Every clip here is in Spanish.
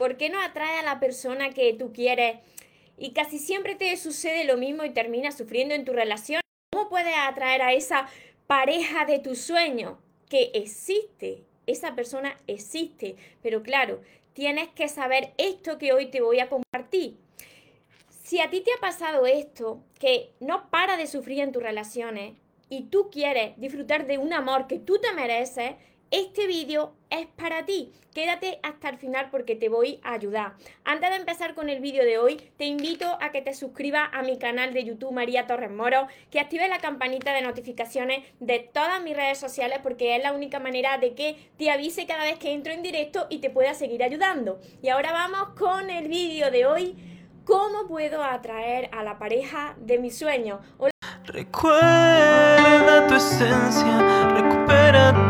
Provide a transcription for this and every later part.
¿Por qué no atrae a la persona que tú quieres? Y casi siempre te sucede lo mismo y terminas sufriendo en tu relación. ¿Cómo puedes atraer a esa pareja de tu sueño que existe? Esa persona existe. Pero claro, tienes que saber esto que hoy te voy a compartir. Si a ti te ha pasado esto, que no para de sufrir en tus relaciones y tú quieres disfrutar de un amor que tú te mereces, este vídeo es para ti. Quédate hasta el final porque te voy a ayudar. Antes de empezar con el vídeo de hoy, te invito a que te suscribas a mi canal de YouTube María Torres Moro, que actives la campanita de notificaciones de todas mis redes sociales porque es la única manera de que te avise cada vez que entro en directo y te pueda seguir ayudando. Y ahora vamos con el vídeo de hoy. ¿Cómo puedo atraer a la pareja de mis sueños? Recuerda tu esencia, recupera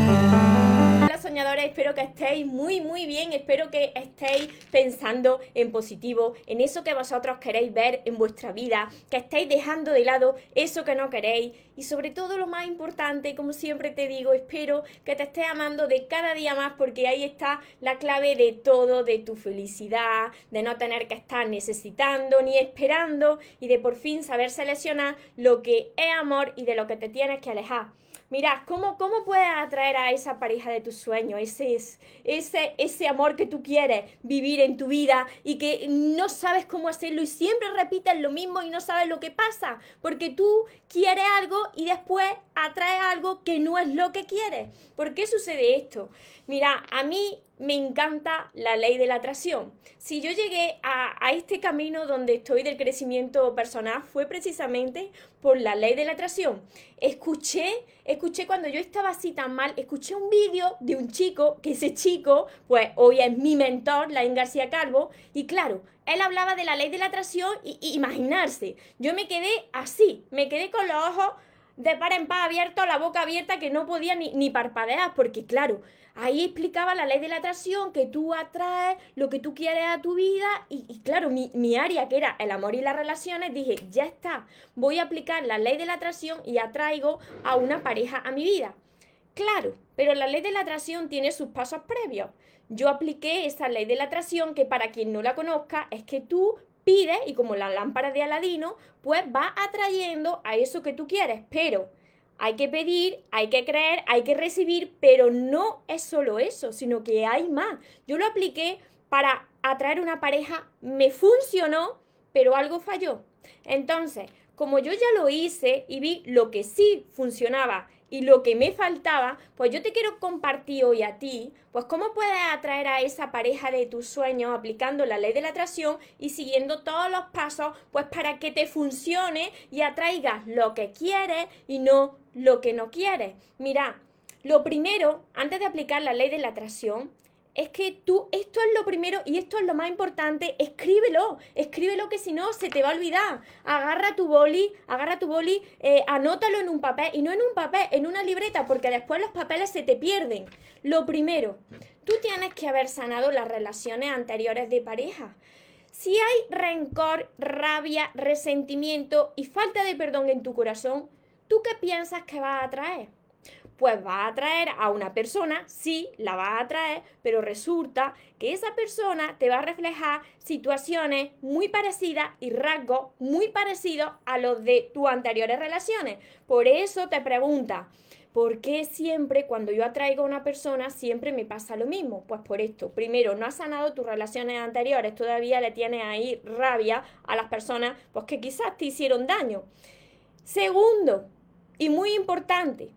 espero que estéis muy, muy bien, espero que estéis pensando en positivo, en eso que vosotros queréis ver en vuestra vida, que estéis dejando de lado eso que no queréis y sobre todo lo más importante, como siempre te digo, espero que te estés amando de cada día más porque ahí está la clave de todo, de tu felicidad, de no tener que estar necesitando ni esperando y de por fin saber seleccionar lo que es amor y de lo que te tienes que alejar. Mira, ¿cómo, ¿cómo puedes atraer a esa pareja de tus sueños? Ese, ese, ese amor que tú quieres vivir en tu vida y que no sabes cómo hacerlo y siempre repites lo mismo y no sabes lo que pasa. Porque tú quieres algo y después atraes algo que no es lo que quieres. ¿Por qué sucede esto? Mira, a mí me encanta la ley de la atracción. Si yo llegué a, este camino donde estoy del crecimiento personal fue precisamente por la ley de la atracción. Escuché, escuché cuando yo estaba así tan mal, escuché un vídeo de un chico, que ese chico, pues hoy es mi mentor, Laín García Calvo, y claro, él hablaba de la ley de la atracción y, imaginarse. Yo me quedé así, me quedé con los ojos de par en par abiertos, la boca abierta, que no podía ni, ni parpadear, porque claro, Ahí explicaba la ley de la atracción, que tú atraes lo que tú quieres a tu vida y, claro, mi, mi, área que era el amor y las relaciones, dije, ya está, voy a aplicar la ley de la atracción y atraigo a una pareja a mi vida. Claro, pero la ley de la atracción tiene sus pasos previos. Yo apliqué esa ley de la atracción que para quien no la conozca es que tú pides y como la lámpara de Aladino, pues va atrayendo a eso que tú quieres, pero hay que pedir, hay que creer, hay que recibir, pero no es solo eso, sino que hay más. Yo lo apliqué para atraer una pareja, me funcionó, pero algo falló. Entonces, como yo ya lo hice y vi lo que sí funcionaba y lo que me faltaba, pues yo te quiero compartir hoy a ti, pues cómo puedes atraer a esa pareja de tus sueños aplicando la ley de la atracción y siguiendo todos los pasos, pues para que te funcione y atraigas lo que quieres y no lo que no quieres. Mira, lo primero, antes de aplicar la ley de la atracción, es que tú, esto es lo primero y esto es lo más importante, escríbelo, escríbelo que si no se te va a olvidar. Agarra tu boli, agarra tu boli, eh, anótalo en un papel y no en un papel, en una libreta, porque después los papeles se te pierden. Lo primero, tú tienes que haber sanado las relaciones anteriores de pareja. Si hay rencor, rabia, resentimiento y falta de perdón en tu corazón, ¿tú qué piensas que va a traer? Pues va a atraer a una persona, sí, la va a atraer, pero resulta que esa persona te va a reflejar situaciones muy parecidas y rasgos muy parecidos a los de tus anteriores relaciones. Por eso te pregunta, ¿por qué siempre cuando yo atraigo a una persona siempre me pasa lo mismo? Pues por esto, primero, no has sanado tus relaciones anteriores, todavía le tienes ahí rabia a las personas pues que quizás te hicieron daño. Segundo, y muy importante,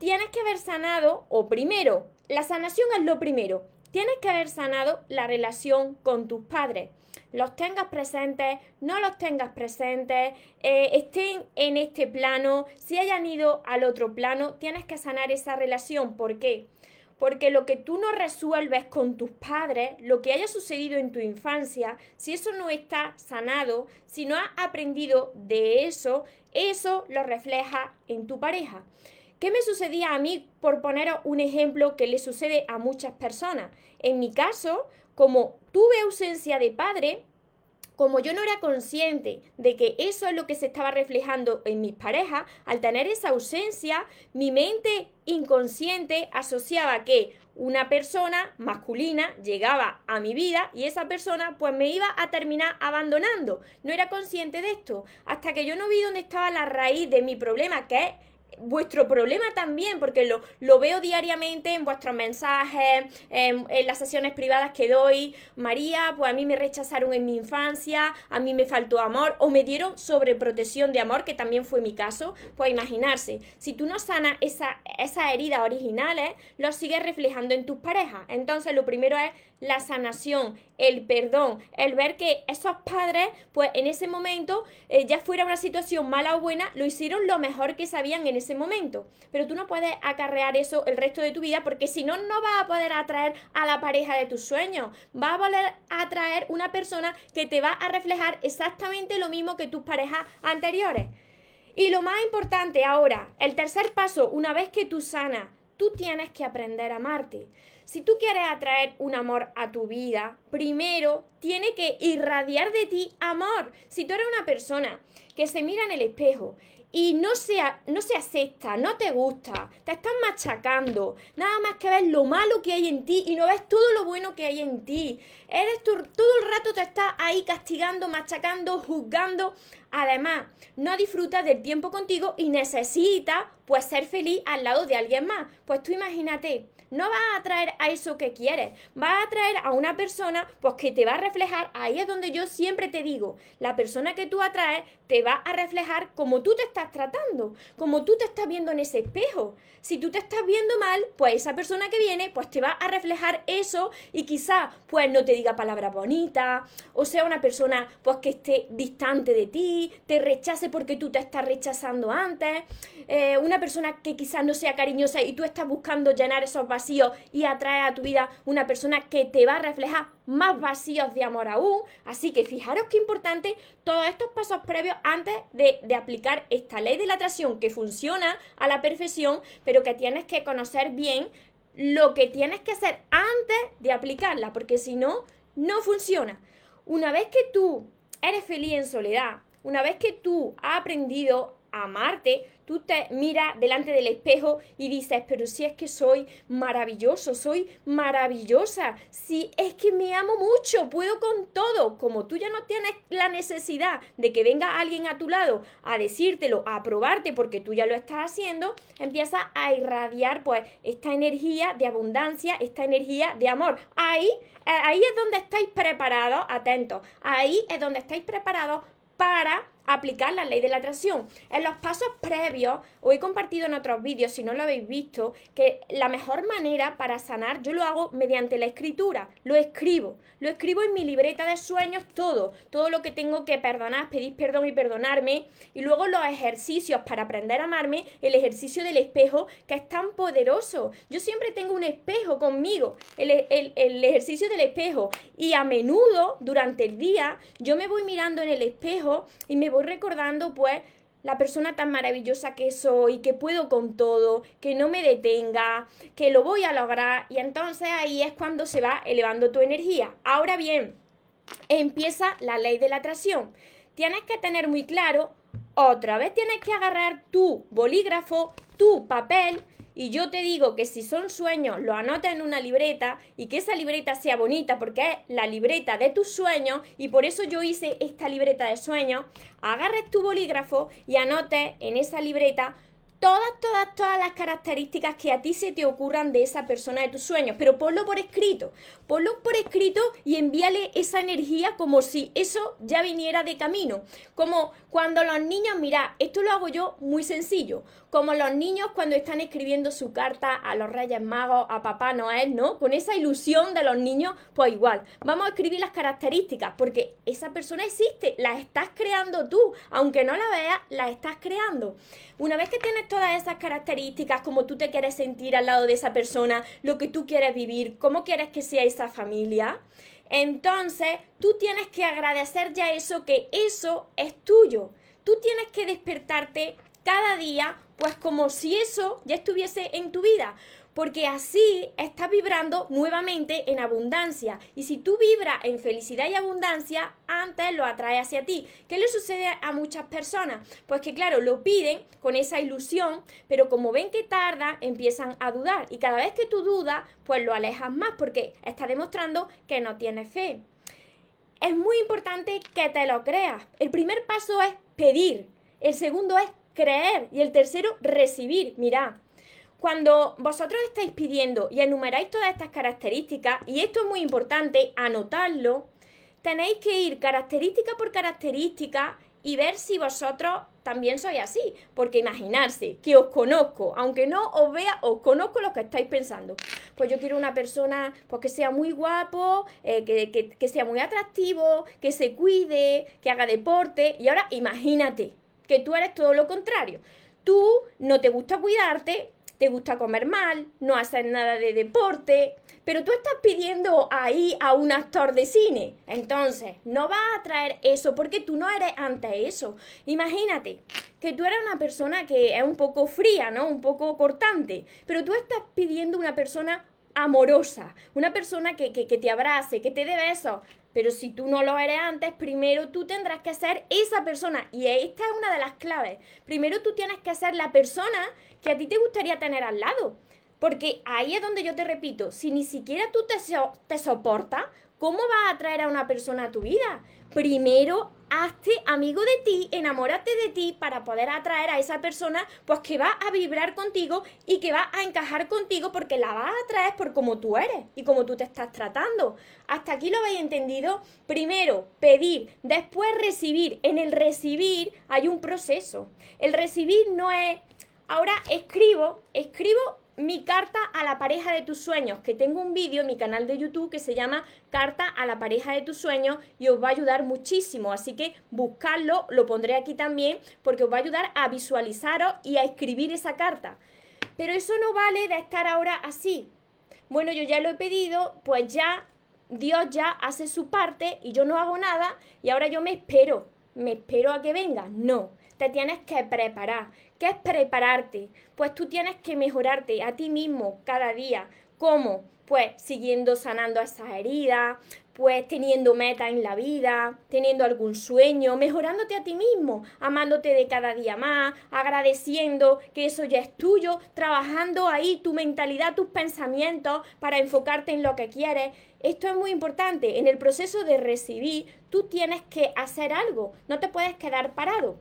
tienes que haber sanado, o primero, la sanación es lo primero, tienes que haber sanado la relación con tus padres. Los tengas presentes, no los tengas presentes, eh, estén en este plano, si hayan ido al otro plano, tienes que sanar esa relación. ¿Por qué? porque lo que tú no resuelves con tus padres, lo que haya sucedido en tu infancia, si eso no está sanado, si no has aprendido de eso, eso lo refleja en tu pareja. ¿Qué me sucedía a mí por poner un ejemplo que le sucede a muchas personas? En mi caso, como tuve ausencia de padre, como yo no era consciente de que eso es lo que se estaba reflejando en mis parejas, al tener esa ausencia, mi mente inconsciente asociaba que una persona masculina llegaba a mi vida y esa persona pues me iba a terminar abandonando. No era consciente de esto hasta que yo no vi dónde estaba la raíz de mi problema, que es vuestro problema también, porque lo, lo, veo diariamente en vuestros mensajes, en, las sesiones privadas que doy. María, pues a mí me rechazaron en mi infancia, a mí me faltó amor o me dieron sobreprotección de amor, que también fue mi caso. Pues imaginarse, si tú no sanas esa, esas heridas originales, lo sigues reflejando en tus parejas. Entonces lo primero es la sanación, el perdón, el ver que esos padres, pues en ese momento, eh, ya fuera una situación mala o buena, lo hicieron lo mejor que sabían en ese momento. Pero tú no puedes acarrear eso el resto de tu vida porque si no, no vas a poder atraer a la pareja de tus sueños. Vas a poder atraer una persona que te va a reflejar exactamente lo mismo que tus parejas anteriores. Y lo más importante ahora, el tercer paso, una vez que tú sanas, tú tienes que aprender a amarte. Si tú quieres atraer un amor a tu vida, primero tiene que irradiar de ti amor. Si tú eres una persona que se mira en el espejo y no se, no se acepta, no te gusta, te estás machacando, nada más que ves lo malo que hay en ti y no ves todo lo bueno que hay en ti. Eres todo el rato te estás ahí castigando, machacando, juzgando. Además, no disfrutas del tiempo contigo y necesitas pues ser feliz al lado de alguien más. Pues tú imagínate, no vas a atraer a eso que quieres, vas a atraer a una persona pues que te va a reflejar, ahí es donde yo siempre te digo, la persona que tú atraes te va a reflejar como tú te estás tratando, como tú te estás viendo en ese espejo. Si tú te estás viendo mal, pues esa persona que viene pues te va a reflejar eso y quizá pues no te diga palabras bonitas o sea una persona pues que esté distante de ti, te rechace porque tú te estás rechazando antes, eh, una persona que quizás no sea cariñosa y tú estás buscando llenar esos vacíos y atrae a tu vida una persona que te va a reflejar más vacíos de amor aún. Así que fijaros qué importante todos estos pasos previos antes de, de aplicar esta ley de la atracción que funciona a la perfección, pero que tienes que conocer bien lo que tienes que hacer antes de aplicarla, porque si no, no funciona. Una vez que tú eres feliz en soledad, una vez que tú has aprendido a amarte, tú te miras delante del espejo y dices, pero si es que soy maravilloso, soy maravillosa, si es que me amo mucho, puedo con todo, como tú ya no tienes la necesidad de que venga alguien a tu lado a decírtelo, a aprobarte porque tú ya lo estás haciendo, empieza a irradiar pues esta energía de abundancia, esta energía de amor. Ahí, eh, ahí es donde estáis preparados, atentos, ahí es donde estáis preparados para aplicar la ley de la atracción. En los pasos previos, os he compartido en otros vídeos, si no lo habéis visto, que la mejor manera para sanar, yo lo hago mediante la escritura, lo escribo, lo escribo en mi libreta de sueños todo, todo lo que tengo que perdonar, pedir perdón y perdonarme, y luego los ejercicios para aprender a amarme, el ejercicio del espejo, que es tan poderoso. Yo siempre tengo un espejo conmigo, el, el ejercicio del espejo, y a menudo durante el día yo me voy mirando en el espejo y me voy recordando pues la persona tan maravillosa que soy, que puedo con todo, que no me detenga, que lo voy a lograr y entonces ahí es cuando se va elevando tu energía. Ahora bien, empieza la ley de la atracción. Tienes que tener muy claro, otra vez tienes que agarrar tu bolígrafo, tu papel y yo te digo que si son sueños, lo anota en una libreta y que esa libreta sea bonita porque es la libreta de tus sueños y por eso yo hice esta libreta de sueños. Agarres tu bolígrafo y anotes en esa libreta todas, todas, todas las características que a ti se te ocurran de esa persona de tus sueños, pero ponlo por escrito, ponlo por escrito y envíale esa energía como si eso ya viniera de camino, como cuando los niños, mira, esto lo hago yo muy sencillo, como los niños cuando están escribiendo su carta a los Reyes Magos, a Papá Noel, ¿no? Con esa ilusión de los niños, pues igual, vamos a escribir las características, porque esa persona existe, la estás creando tú, aunque no la veas, la estás creando. Una vez que tienes todas esas características, como tú te quieres sentir al lado de esa persona, lo que tú quieres vivir, cómo quieres que sea esa familia, entonces tú tienes que agradecer ya eso, que eso es tuyo. Tú tienes que despertarte cada día, pues como si eso ya estuviese en tu vida porque así estás vibrando nuevamente en abundancia. Y si tú vibras en felicidad y abundancia, antes lo atrae hacia ti. ¿Qué le sucede a muchas personas? Pues que claro, lo piden con esa ilusión, pero como ven que tarda, empiezan a dudar. Y cada vez que tú dudas, pues lo alejas más porque está demostrando que no tienes fe. Es muy importante que te lo creas. El primer paso es pedir. El segundo es creer. Y el tercero, recibir. Mira, cuando vosotros estáis pidiendo y enumeráis todas estas características, y esto es muy importante, anotarlo, tenéis que ir característica por característica y ver si vosotros también sois así. Porque imaginarse que os conozco, aunque no os vea, os conozco lo que estáis pensando. Pues yo quiero una persona pues, que sea muy guapo, eh, que, que sea muy atractivo, que se cuide, que haga deporte. Y ahora imagínate que tú eres todo lo contrario. Tú no te gusta cuidarte, te gusta comer mal, no haces nada de deporte, pero tú estás pidiendo ahí a un actor de cine. Entonces, no vas a traer eso porque tú no eres ante eso. Imagínate que tú eres una persona que es un poco fría, ¿no? Un poco cortante, pero tú estás pidiendo una persona amorosa, una persona que, que, que te abrace, que te dé besos. Pero si tú no lo eres antes, primero tú tendrás que ser esa persona. Y esta es una de las claves. Primero tú tienes que ser la persona que a ti te gustaría tener al lado. Porque ahí es donde yo te repito, si ni siquiera tú te, te soportas, ¿cómo vas a traer a una persona a tu vida? Primero, hazte amigo de ti, enamórate de ti para poder atraer a esa persona, pues que va a vibrar contigo y que va a encajar contigo porque la vas a atraer por cómo tú eres y cómo tú te estás tratando. ¿Hasta aquí lo habéis entendido? Primero, pedir, después recibir. En el recibir hay un proceso. El recibir no es Ahora escribo, escribo mi carta a la pareja de tus sueños, que tengo un vídeo en mi canal de YouTube que se llama Carta a la pareja de tus sueños y os va a ayudar muchísimo. Así que buscarlo, lo pondré aquí también, porque os va a ayudar a visualizaros y a escribir esa carta. Pero eso no vale de estar ahora así. Bueno, yo ya lo he pedido, pues ya Dios ya hace su parte y yo no hago nada y ahora yo me espero, me espero a que venga. No, te tienes que preparar. ¿Qué es prepararte? Pues tú tienes que mejorarte a ti mismo cada día. ¿Cómo? Pues siguiendo sanando esas heridas, pues teniendo meta en la vida, teniendo algún sueño, mejorándote a ti mismo, amándote de cada día más, agradeciendo que eso ya es tuyo, trabajando ahí tu mentalidad, tus pensamientos para enfocarte en lo que quieres. Esto es muy importante. En el proceso de recibir, tú tienes que hacer algo, no te puedes quedar parado.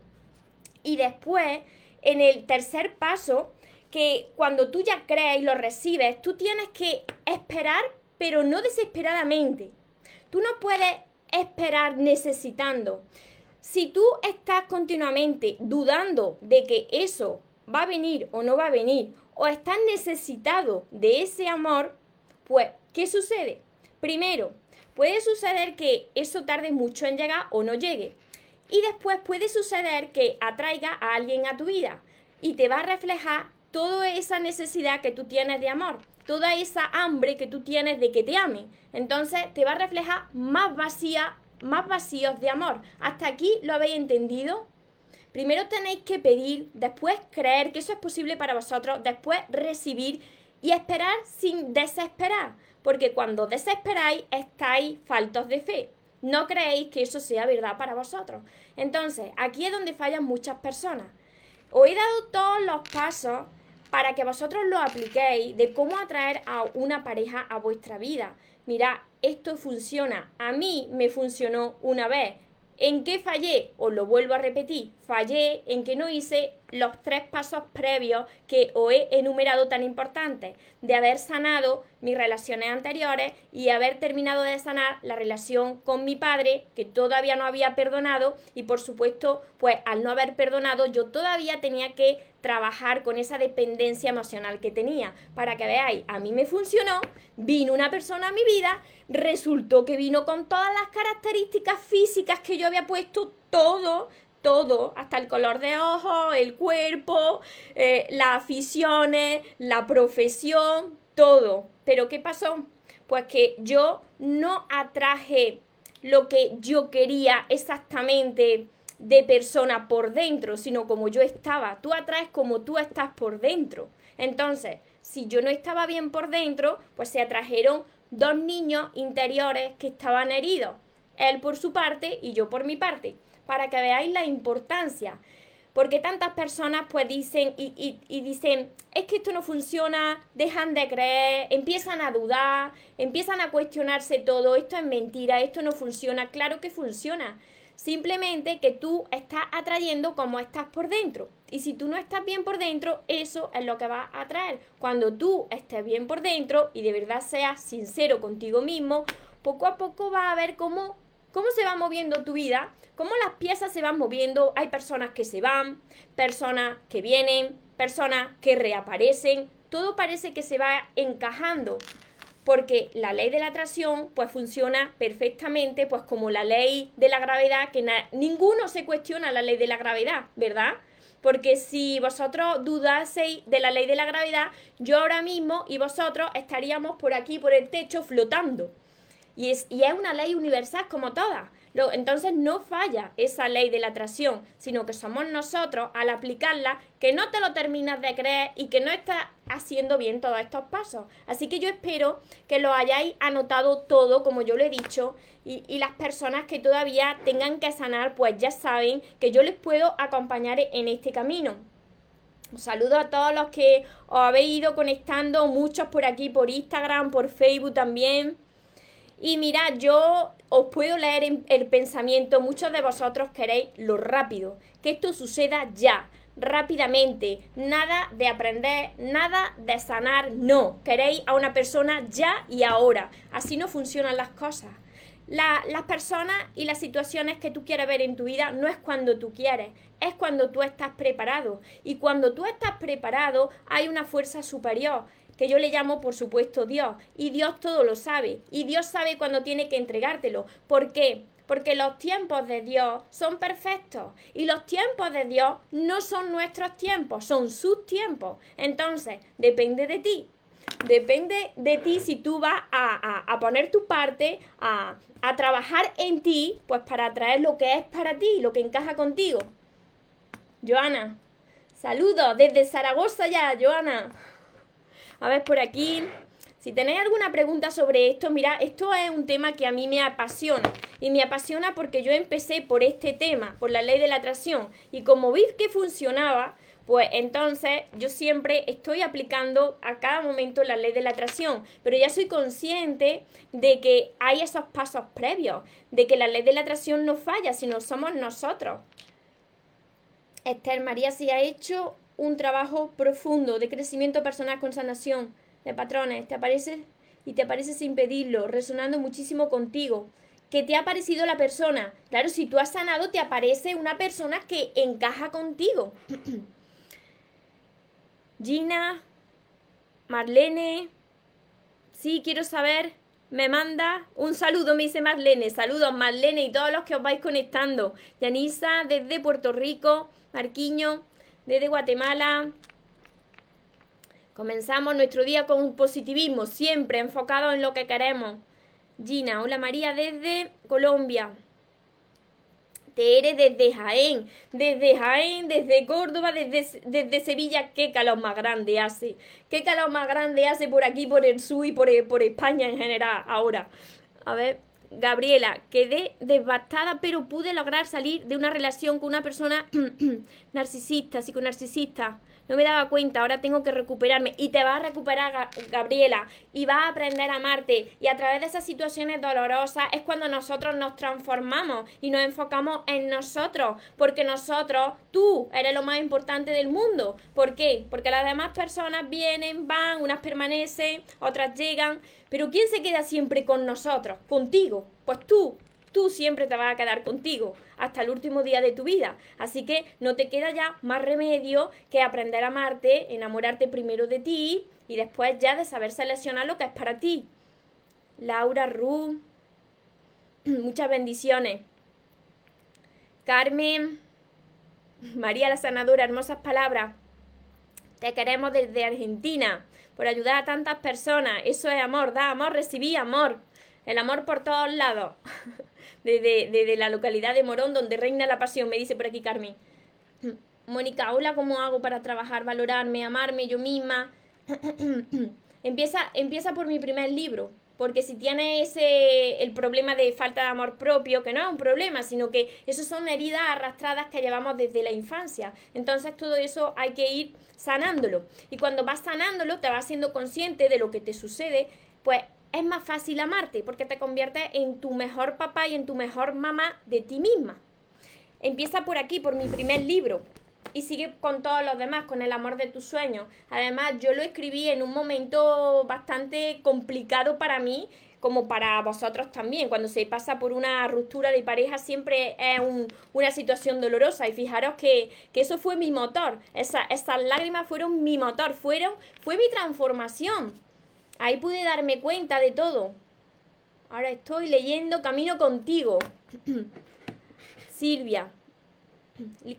Y después, en el tercer paso, que cuando tú ya crees y lo recibes, tú tienes que esperar, pero no desesperadamente. Tú no puedes esperar necesitando. Si tú estás continuamente dudando de que eso va a venir o no va a venir, o estás necesitado de ese amor, pues, ¿qué sucede? Primero, puede suceder que eso tarde mucho en llegar o no llegue. Y después puede suceder que atraiga a alguien a tu vida y te va a reflejar toda esa necesidad que tú tienes de amor, toda esa hambre que tú tienes de que te amen. Entonces te va a reflejar más vacía, más vacíos de amor. ¿Hasta aquí lo habéis entendido? Primero tenéis que pedir, después creer que eso es posible para vosotros, después recibir y esperar sin desesperar, porque cuando desesperáis estáis faltos de fe no creéis que eso sea verdad para vosotros. Entonces, aquí es donde fallan muchas personas. Os he dado todos los pasos para que vosotros lo apliquéis de cómo atraer a una pareja a vuestra vida. Mira, esto funciona. A mí me funcionó una vez. ¿En qué fallé? Os lo vuelvo a repetir. Fallé en que no hice los tres pasos previos que os he enumerado tan importantes, de haber sanado mis relaciones anteriores y haber terminado de sanar la relación con mi padre, que todavía no había perdonado, y por supuesto, pues al no haber perdonado, yo todavía tenía que trabajar con esa dependencia emocional que tenía. Para que veáis, a mí me funcionó, vino una persona a mi vida, resultó que vino con todas las características físicas que yo había puesto, todo, todo, hasta el color de ojos, el cuerpo, eh, las aficiones, la profesión, todo. Pero ¿qué pasó? Pues que yo no atraje lo que yo quería exactamente de persona por dentro, sino como yo estaba. Tú atraes como tú estás por dentro. Entonces, si yo no estaba bien por dentro, pues se atrajeron dos niños interiores que estaban heridos. Él por su parte y yo por mi parte. Para que veáis la importancia. Porque tantas personas pues dicen y, dicen, es que esto no funciona, dejan de creer, empiezan a dudar, empiezan a cuestionarse todo, esto es mentira, esto no funciona, claro que funciona. Simplemente que tú estás atrayendo como estás por dentro. Y si tú no estás bien por dentro, eso es lo que va a atraer. Cuando tú estés bien por dentro y de verdad seas sincero contigo mismo, poco a poco va a ver cómo, cómo se va moviendo tu vida, cómo las piezas se van moviendo. Hay personas que se van, personas que vienen, personas que reaparecen. Todo parece que se va encajando porque la ley de la atracción pues funciona perfectamente pues como la ley de la gravedad, que ninguno se cuestiona la ley de la gravedad, ¿verdad? Porque si vosotros dudaseis de la ley de la gravedad, yo ahora mismo y vosotros estaríamos por aquí, por el techo, flotando. Y es, y es una ley universal como todas. Entonces no falla esa ley de la atracción, sino que somos nosotros al aplicarla que no te lo terminas de creer y que no estás haciendo bien todos estos pasos. Así que yo espero que lo hayáis anotado todo, como yo lo he dicho, y, y las personas que todavía tengan que sanar, pues ya saben que yo les puedo acompañar en este camino. Un saludo a todos los que os habéis ido conectando, muchos por aquí, por Instagram, por Facebook también. Y mira, yo os puedo leer el pensamiento, muchos de vosotros queréis lo rápido, que esto suceda ya, rápidamente, nada de aprender, nada de sanar, no, queréis a una persona ya y ahora, así no funcionan las cosas. las personas y las situaciones que tú quieres ver en tu vida no es cuando tú quieres, es cuando tú estás preparado. Y cuando tú estás preparado hay una fuerza superior que yo le llamo, por supuesto, Dios. Y Dios todo lo sabe. Y Dios sabe cuándo tiene que entregártelo. ¿Por qué? Porque los tiempos de Dios son perfectos. Y los tiempos de Dios no son nuestros tiempos, son sus tiempos. Entonces, depende de ti. Depende de ti si tú vas a, poner tu parte, a, a trabajar en ti, pues para atraer lo que es para ti, lo que encaja contigo. Joana, saludos desde Zaragoza ya, Joana. A ver, por aquí. Si tenéis alguna pregunta sobre esto, mira, esto es un tema que a mí me apasiona. Y me apasiona porque yo empecé por este tema, por la ley de la atracción. Y como vi que funcionaba, pues entonces yo siempre estoy aplicando a cada momento la ley de la atracción, pero ya soy consciente de que hay esos pasos previos, de que la ley de la atracción no falla, sino somos nosotros. Esther María si ha hecho un trabajo profundo de crecimiento personal con sanación de patrones, te aparece y te aparece sin pedirlo, resonando muchísimo contigo. ¿Qué te ha parecido la persona? Claro, si tú has sanado, te aparece una persona que encaja contigo. Gina, Marlene, sí, quiero saber, me manda un saludo, me dice Marlene, saludos Marlene y todos los que os vais conectando. Yanisa desde Puerto Rico, Marquiño, desde Guatemala. Comenzamos nuestro día con un positivismo, siempre enfocado en lo que queremos. Gina, hola María desde Colombia. Tere desde Jaén, desde Jaén, desde Córdoba, desde, desde Sevilla, qué calor más grande hace. Qué calor más grande hace por aquí, por el sur y por, por España en general ahora. A ver, Gabriela, quedé devastada, pero pude lograr salir de una relación con una persona narcisista, psiconarcisista. No me daba cuenta, ahora tengo que recuperarme. Y te vas a recuperar, Gabriela, y vas a aprender a amarte. Y a través de esas situaciones dolorosas es cuando nosotros nos transformamos y nos enfocamos en nosotros. Porque nosotros, tú, eres lo más importante del mundo. ¿Por qué? Porque las demás personas vienen, van, unas permanecen, otras llegan pero ¿quién se queda siempre con nosotros? Contigo. Pues tú, tú siempre te vas a quedar contigo hasta el último día de tu vida. Así que no te queda ya más remedio que aprender a amarte, enamorarte primero de ti y después ya de saber seleccionar lo que es para ti. Laura Ru, muchas bendiciones. Carmen, María la sanadora, hermosas palabras. Te queremos desde Argentina por ayudar a tantas personas. Eso es amor, da amor, recibí amor. El amor por todos lados. Desde, la localidad de Morón, donde reina la pasión, me dice por aquí Carmen. Mónica, hola, ¿cómo hago para trabajar, valorarme, amarme yo misma? empieza, empieza por mi primer libro, porque si tienes ese, el problema de falta de amor propio, que no es un problema, sino que eso son heridas arrastradas que llevamos desde la infancia. Entonces todo eso hay que ir sanándolo. Y cuando vas sanándolo, te vas siendo consciente de lo que te sucede, pues es más fácil amarte, porque te conviertes en tu mejor papá y en tu mejor mamá de ti misma. Empieza por aquí, por mi primer libro, y sigue con todos los demás, con el amor de tus sueños. Además, yo lo escribí en un momento bastante complicado para mí, como para vosotros también. Cuando se pasa por una ruptura de pareja siempre es una situación dolorosa y fijaros que, eso fue mi motor. esas lágrimas fueron mi motor, fueron, fue mi transformación. Ahí pude darme cuenta de todo. Ahora estoy leyendo Camino contigo. Silvia,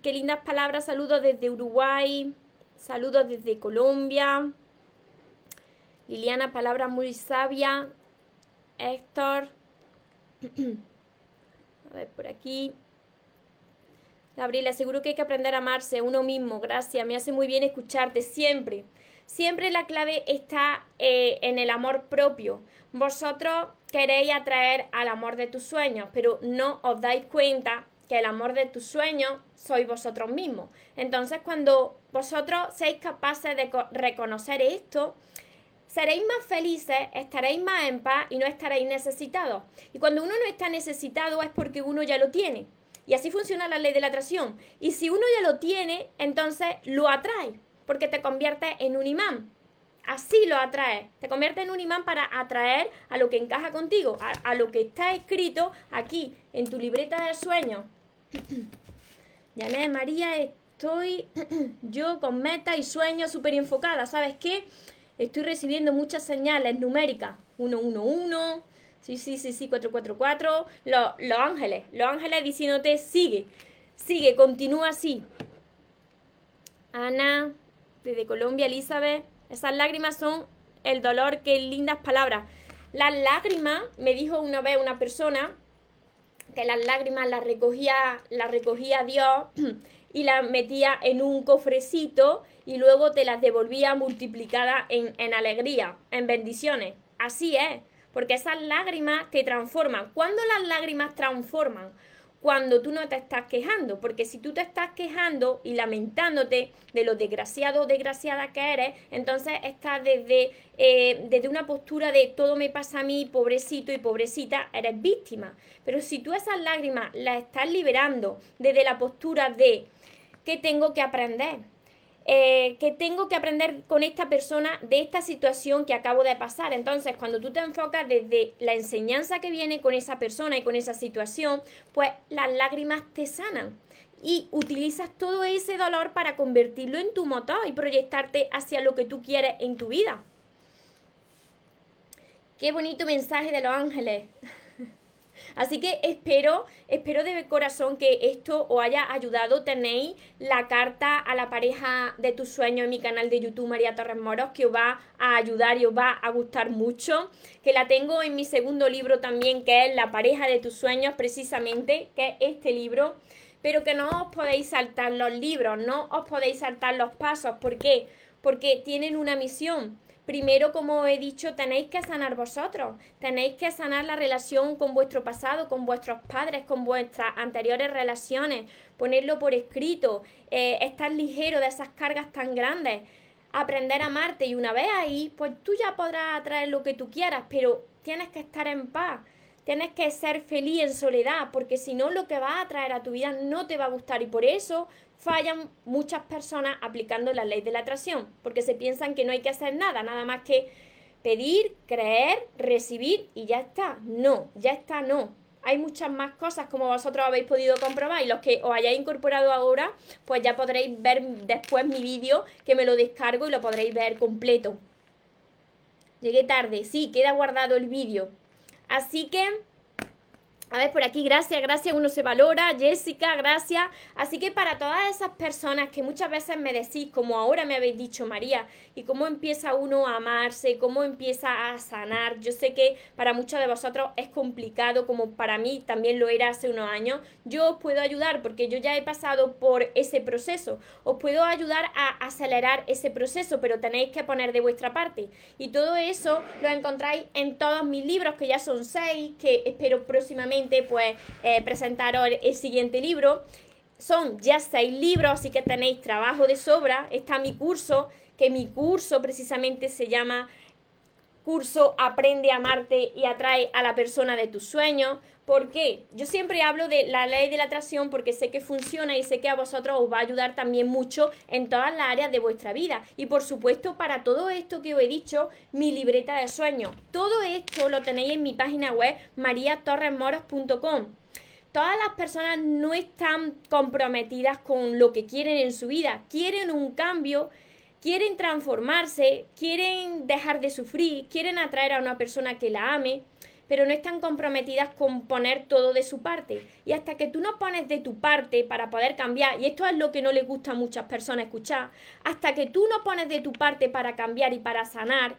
Qué lindas palabras. Saludos desde Uruguay. Saludos desde Colombia. Liliana, palabra muy sabia. Héctor. A ver, por aquí. Gabriela, seguro que hay que aprender a amarse uno mismo. Gracias, me hace muy bien escucharte siempre. Siempre la clave está eh, en el amor propio. Vosotros queréis atraer al amor de tus sueños, pero no os dais cuenta que el amor de tus sueños sois vosotros mismos. Entonces, cuando vosotros seáis capaces de reconocer esto, seréis más felices, estaréis más en paz y no estaréis necesitados. Y cuando uno no está necesitado es porque uno ya lo tiene. Y así funciona la ley de la atracción. Y si uno ya lo tiene, entonces lo atrae, porque te convierte en un imán. Así lo atraes. Te convierte en un imán para atraer a lo que encaja contigo, a, a lo que está escrito aquí en tu libreta de sueños. Llamé María, estoy yo con meta y sueños súper enfocada. ¿Sabes qué? Estoy recibiendo muchas señales numéricas. 111, sí, sí, sí, sí, 444. Los, los ángeles, los ángeles diciéndote, sigue, sigue, continúa así. Ana, desde Colombia, Elizabeth. Esas lágrimas son el dolor, qué lindas palabras. Las lágrimas, me dijo una vez una persona, que las lágrimas las recogía, las recogía Dios y las metía en un cofrecito y luego te las devolvía multiplicadas en, en alegría, en bendiciones. Así es, porque esas lágrimas te transforman. ¿Cuándo las lágrimas transforman? Cuando tú no te estás quejando, porque si tú te estás quejando y lamentándote de lo desgraciado o desgraciada que eres, entonces estás desde, eh, desde una postura de todo me pasa a mí, pobrecito y pobrecita, eres víctima. Pero si tú esas lágrimas las estás liberando desde la postura de ¿qué tengo que aprender? Eh, que tengo que aprender con esta persona de esta situación que acabo de pasar. Entonces, cuando tú te enfocas desde la enseñanza que viene con esa persona y con esa situación, pues las lágrimas te sanan y utilizas todo ese dolor para convertirlo en tu motor y proyectarte hacia lo que tú quieres en tu vida. Qué bonito mensaje de los ángeles. Así que espero, espero de corazón que esto os haya ayudado. Tenéis la carta a la pareja de tus sueños en mi canal de YouTube María Torres Moros, que os va a ayudar y os va a gustar mucho. Que la tengo en mi segundo libro también, que es La pareja de tus sueños, precisamente, que es este libro. Pero que no os podéis saltar los libros, no os podéis saltar los pasos. ¿Por qué? Porque tienen una misión primero, como he dicho, tenéis que sanar vosotros, tenéis que sanar la relación con vuestro pasado, con vuestros padres, con vuestras anteriores relaciones, ponerlo por escrito, eh, estar ligero de esas cargas tan grandes, aprender a amarte y una vez ahí, pues tú ya podrás atraer lo que tú quieras, pero tienes que estar en paz. Tienes que ser feliz en soledad, porque si no lo que va a traer a tu vida no te va a gustar. Y por eso fallan muchas personas aplicando la ley de la atracción, porque se piensan que no hay que hacer nada, nada más que pedir, creer, recibir y ya está. No, ya está, no. Hay muchas más cosas como vosotros habéis podido comprobar y los que os hayáis incorporado ahora, pues ya podréis ver después mi vídeo que me lo descargo y lo podréis ver completo. Llegué tarde, sí, queda guardado el vídeo. Así que A ver, por aquí, gracias, gracias, uno se valora. Jessica, gracias. Así que para todas esas personas que muchas veces me decís, como ahora me habéis dicho María, y cómo empieza uno a amarse, cómo empieza a sanar. Yo sé que para muchos de vosotros es complicado, como para mí también lo era hace unos años. Yo os puedo ayudar porque yo ya he pasado por ese proceso. Os puedo ayudar a acelerar ese proceso, pero tenéis que poner de vuestra parte. Y todo eso lo encontráis en todos mis libros, que ya son seis, que espero próximamente pues eh, presentaros el siguiente libro. Son ya seis libros, así que tenéis trabajo de sobra. Está mi curso, que mi curso precisamente se llama curso Aprende a amarte y atrae a la persona de tus sueños. ¿Por qué? Yo siempre hablo de la ley de la atracción porque sé que funciona y sé que a vosotros os va a ayudar también mucho en todas las áreas de vuestra vida. Y por supuesto, para todo esto que os he dicho, mi libreta de sueños. Todo esto lo tenéis en mi página web mariatorresmoros.com. Todas las personas no están comprometidas con lo que quieren en su vida, quieren un cambio quieren transformarse, quieren dejar de sufrir, quieren atraer a una persona que la ame, pero no están comprometidas con poner todo de su parte. Y hasta que tú no pones de tu parte para poder cambiar, y esto es lo que no les gusta a muchas personas escuchar, hasta que tú no pones de tu parte para cambiar y para sanar,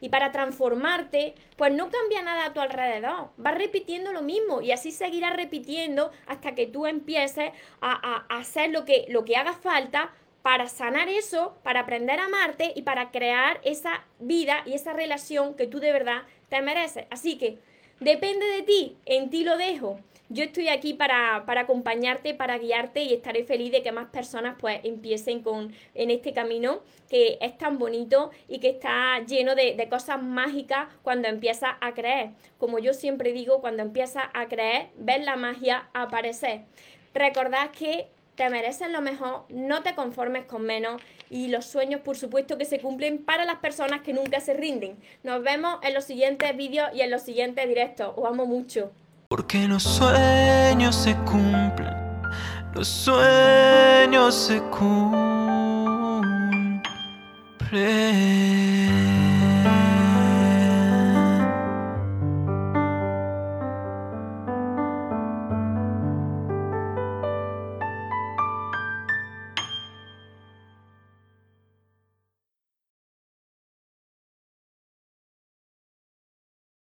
y para transformarte, pues no cambia nada a tu alrededor. Vas repitiendo lo mismo y así seguirás repitiendo hasta que tú empieces a, a hacer lo que, lo que haga falta para sanar eso, para aprender a amarte y para crear esa vida y esa relación que tú de verdad te mereces. Así que depende de ti, en ti lo dejo. Yo estoy aquí para, acompañarte, para guiarte y estaré feliz de que más personas pues empiecen con, en este camino que es tan bonito y que está lleno de, de cosas mágicas cuando empiezas a creer. Como yo siempre digo, cuando empiezas a creer, ves la magia aparecer. Recordad que te mereces lo mejor, no te conformes con menos y los sueños por supuesto que se cumplen para las personas que nunca se rinden. Nos vemos en los siguientes vídeos y en los siguientes directos. Os amo mucho. Porque los sueños se cumplen, los sueños se cumplen.